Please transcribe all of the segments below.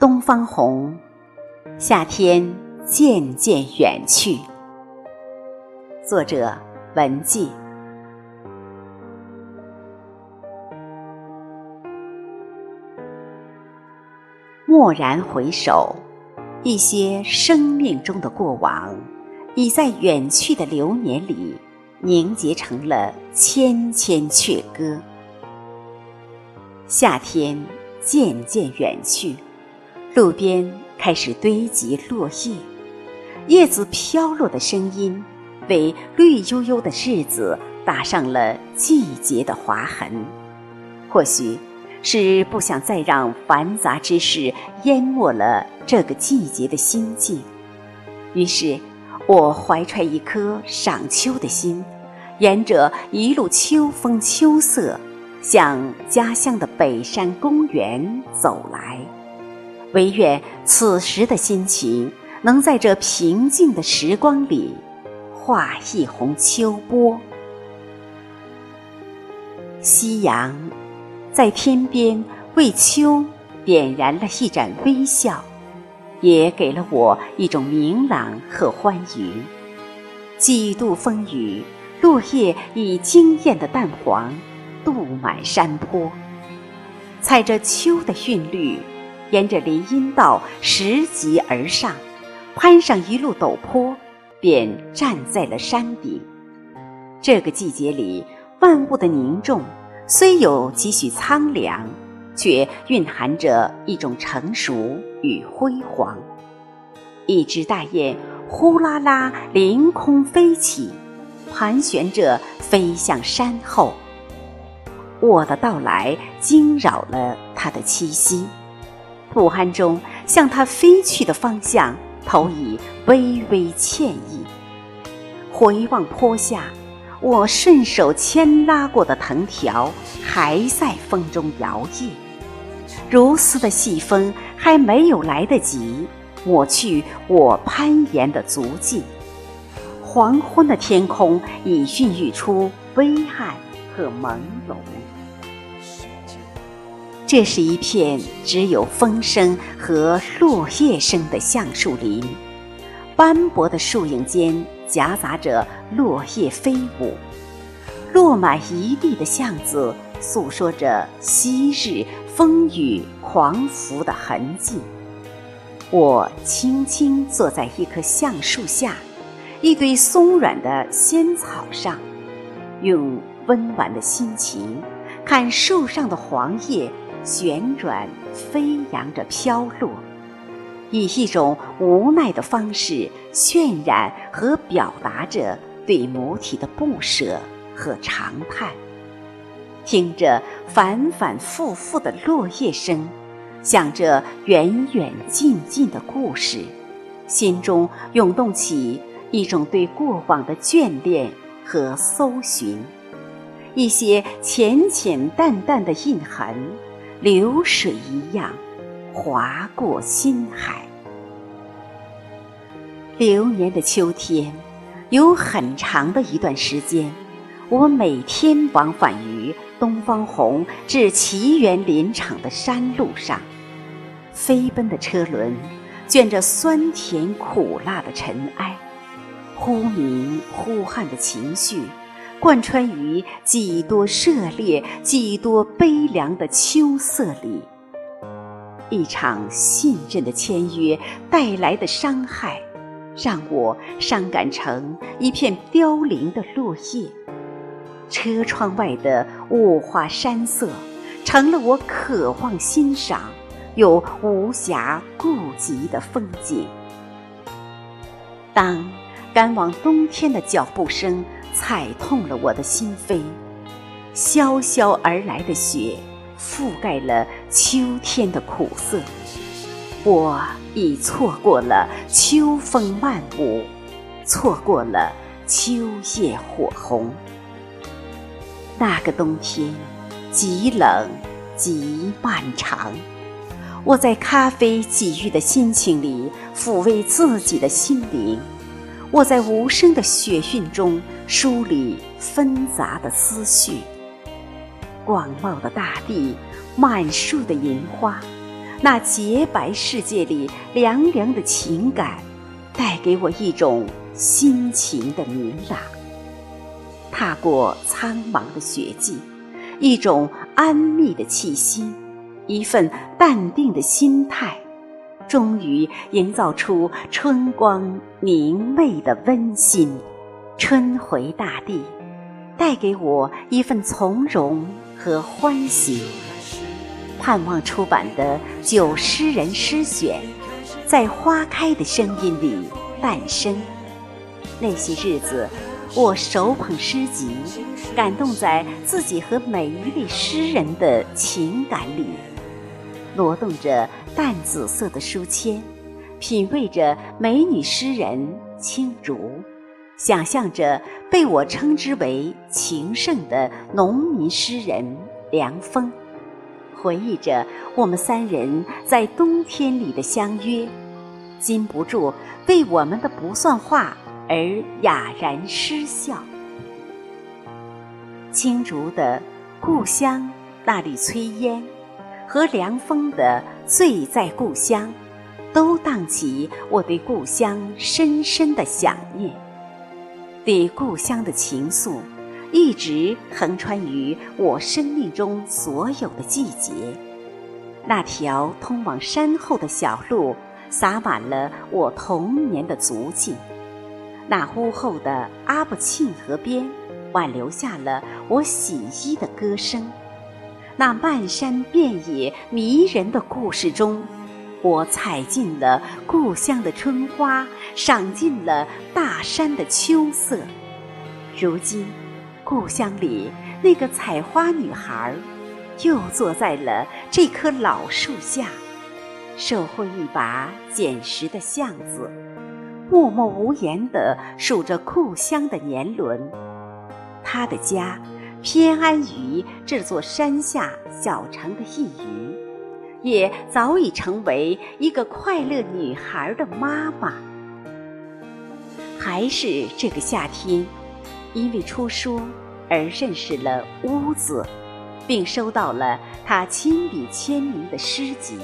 东方红，夏天渐渐远去。作者：文季。蓦然回首，一些生命中的过往，已在远去的流年里凝结成了千千阙歌。夏天渐渐远去，路边开始堆积落叶，叶子飘落的声音，为绿油油的日子打上了季节的划痕。或许。是不想再让繁杂之事淹没了这个季节的心境，于是，我怀揣一颗赏秋的心，沿着一路秋风秋色，向家乡的北山公园走来。唯愿此时的心情，能在这平静的时光里，画一泓秋波。夕阳。在天边为秋点燃了一盏微笑，也给了我一种明朗和欢愉。几度风雨，落叶以惊艳的淡黄镀满山坡。踩着秋的韵律，沿着林荫道拾级而上，攀上一路陡坡，便站在了山顶。这个季节里，万物的凝重。虽有几许苍凉，却蕴含着一种成熟与辉煌。一只大雁呼啦啦凌空飞起，盘旋着飞向山后。我的到来惊扰了它的栖息，不安中向它飞去的方向投以微微歉意。回望坡下。我顺手牵拉过的藤条，还在风中摇曳。如丝的细风还没有来得及抹去我攀岩的足迹。黄昏的天空已孕育出微暗和朦胧。这是一片只有风声和落叶声的橡树林，斑驳的树影间。夹杂着落叶飞舞，落满一地的巷子，诉说着昔日风雨狂拂的痕迹。我轻轻坐在一棵橡树下，一堆松软的仙草上，用温婉的心情看树上的黄叶旋转飞扬着飘落。以一种无奈的方式渲染和表达着对母体的不舍和长叹，听着反反复复的落叶声，想着远远近近的故事，心中涌动起一种对过往的眷恋和搜寻，一些浅浅淡淡的印痕，流水一样。划过心海。流年的秋天，有很长的一段时间，我每天往返于东方红至奇园林场的山路上。飞奔的车轮，卷着酸甜苦辣的尘埃，忽明忽暗的情绪，贯穿于几多热烈、几多悲凉的秋色里。一场信任的签约带来的伤害，让我伤感成一片凋零的落叶。车窗外的雾化山色，成了我渴望欣赏又无暇顾及的风景。当赶往冬天的脚步声踩痛了我的心扉，萧萧而来的雪。覆盖了秋天的苦涩，我已错过了秋风漫舞，错过了秋叶火红。那个冬天，极冷，极漫长。我在咖啡给予的心情里抚慰自己的心灵，我在无声的雪韵中梳理纷杂的思绪。广袤的大地，满树的银花，那洁白世界里凉凉的情感，带给我一种心情的明朗。踏过苍茫的雪季，一种安谧的气息，一份淡定的心态，终于营造出春光明媚的温馨。春回大地，带给我一份从容和欢喜。盼望出版的《九诗人诗选》，在花开的声音里诞生。那些日子，我手捧诗集，感动在自己和每一位诗人的情感里，挪动着淡紫色的书签，品味着美女诗人青竹，想象着被我称之为情圣的农民诗人凉风。回忆着我们三人在冬天里的相约，禁不住为我们的不算话而哑然失笑。青竹的故乡那缕炊烟，和凉风的醉在故乡，都荡起我对故乡深深的想念，对故乡的情愫。一直横穿于我生命中所有的季节，那条通往山后的小路，洒满了我童年的足迹；那屋后的阿布沁河边，挽留下了我洗衣的歌声；那漫山遍野迷人的故事中，我采尽了故乡的春花，赏尽了大山的秋色。如今。故乡里那个采花女孩，又坐在了这棵老树下，手握一把捡拾的橡子，默默无言地数着故乡的年轮。她的家偏安于这座山下小城的一隅，也早已成为一个快乐女孩的妈妈。还是这个夏天。因为出书而认识了屋子，并收到了他亲笔签名的诗集。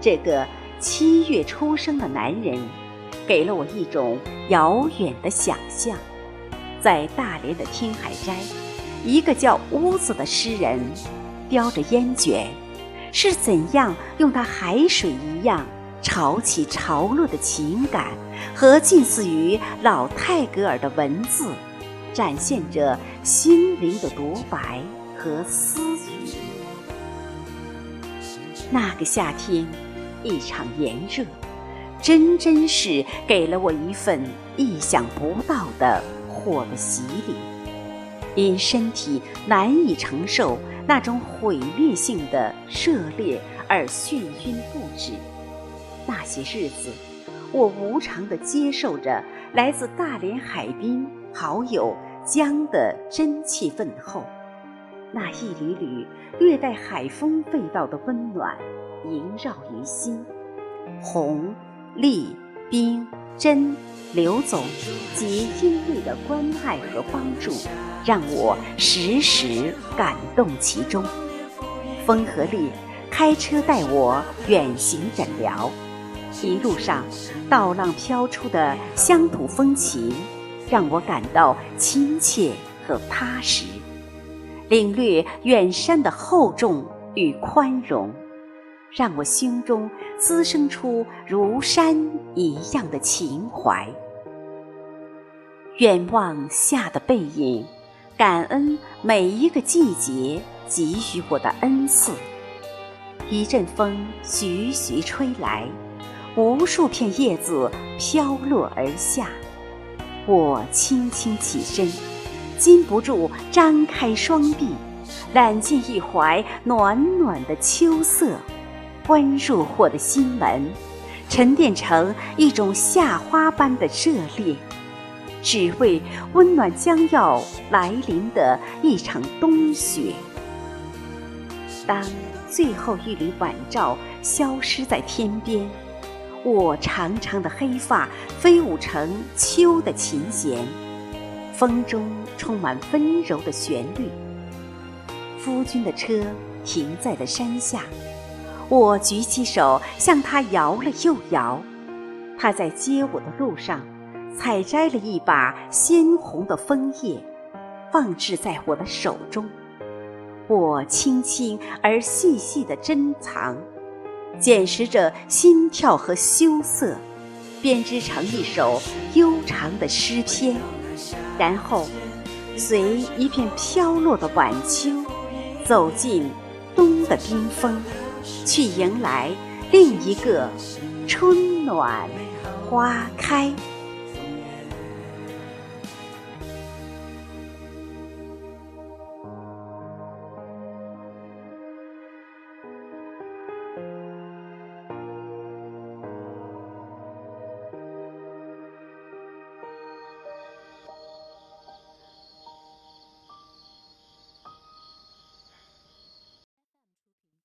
这个七月出生的男人，给了我一种遥远的想象。在大连的听海斋，一个叫屋子的诗人，叼着烟卷，是怎样用他海水一样潮起潮落的情感和近似于老泰戈尔的文字。展现着心灵的独白和私语。那个夏天，一场炎热，真真是给了我一份意想不到的火的洗礼。因身体难以承受那种毁灭性的热烈而眩晕不止。那些日子，我无偿地接受着来自大连海滨好友。江的真气问候，那一缕缕略带海风味道的温暖萦绕于心。红、丽、冰、真、刘总及殷瑞的关爱和帮助，让我时时感动其中。风和力开车带我远行诊疗，一路上稻浪飘出的乡土风情。让我感到亲切和踏实，领略远山的厚重与宽容，让我心中滋生出如山一样的情怀。远望夏的背影，感恩每一个季节给予我的恩赐。一阵风徐徐吹来，无数片叶子飘落而下。我轻轻起身，禁不住张开双臂，揽进一怀暖暖的秋色，关入我的心门，沉淀成一种夏花般的热烈，只为温暖将要来临的一场冬雪。当最后一缕晚照消失在天边。我长长的黑发飞舞成秋的琴弦，风中充满温柔的旋律。夫君的车停在了山下，我举起手向他摇了又摇，他在接我的路上，采摘了一把鲜红的枫叶，放置在我的手中。我轻轻而细细地珍藏，捡拾着心跳和羞涩，编织成一首悠长的诗篇，然后随一片飘落的晚秋，走进冬的冰封。去迎来另一个春暖花开。